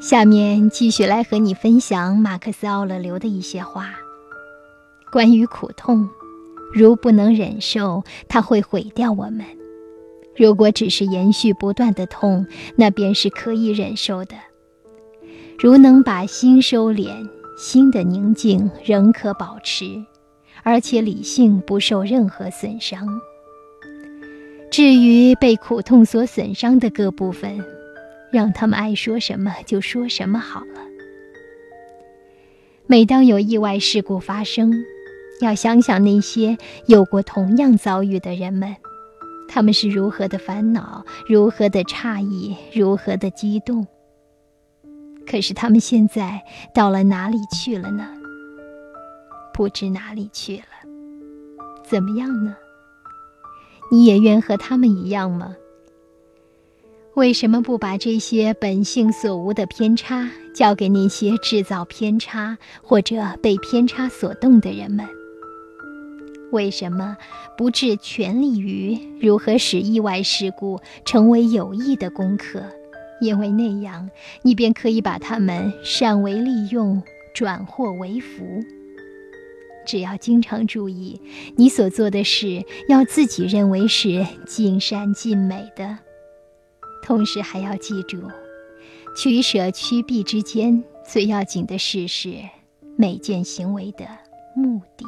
下面继续来和你分享马克思·奥勒留的一些话。关于苦痛，如不能忍受，它会毁掉我们；如果只是延续不断的痛，那便是可以忍受的。如能把心收敛，心的宁静仍可保持，而且理性不受任何损伤。至于被苦痛所损伤的各部分，让他们爱说什么就说什么好了。每当有意外事故发生，要想想那些有过同样遭遇的人们，他们是如何的烦恼，如何的诧异，如何的激动。可是他们现在到了哪里去了呢？不知哪里去了。怎么样呢？你也愿和他们一样吗？为什么不把这些本性所无的偏差交给那些制造偏差或者被偏差所动的人们？为什么不置全力于如何使意外事故成为有益的功课？因为那样，你便可以把它们善为利用，转祸为福。只要经常注意，你所做的事要自己认为是尽善尽美的，同时还要记住，取舍趋避之间最要紧的事是每件行为的目的。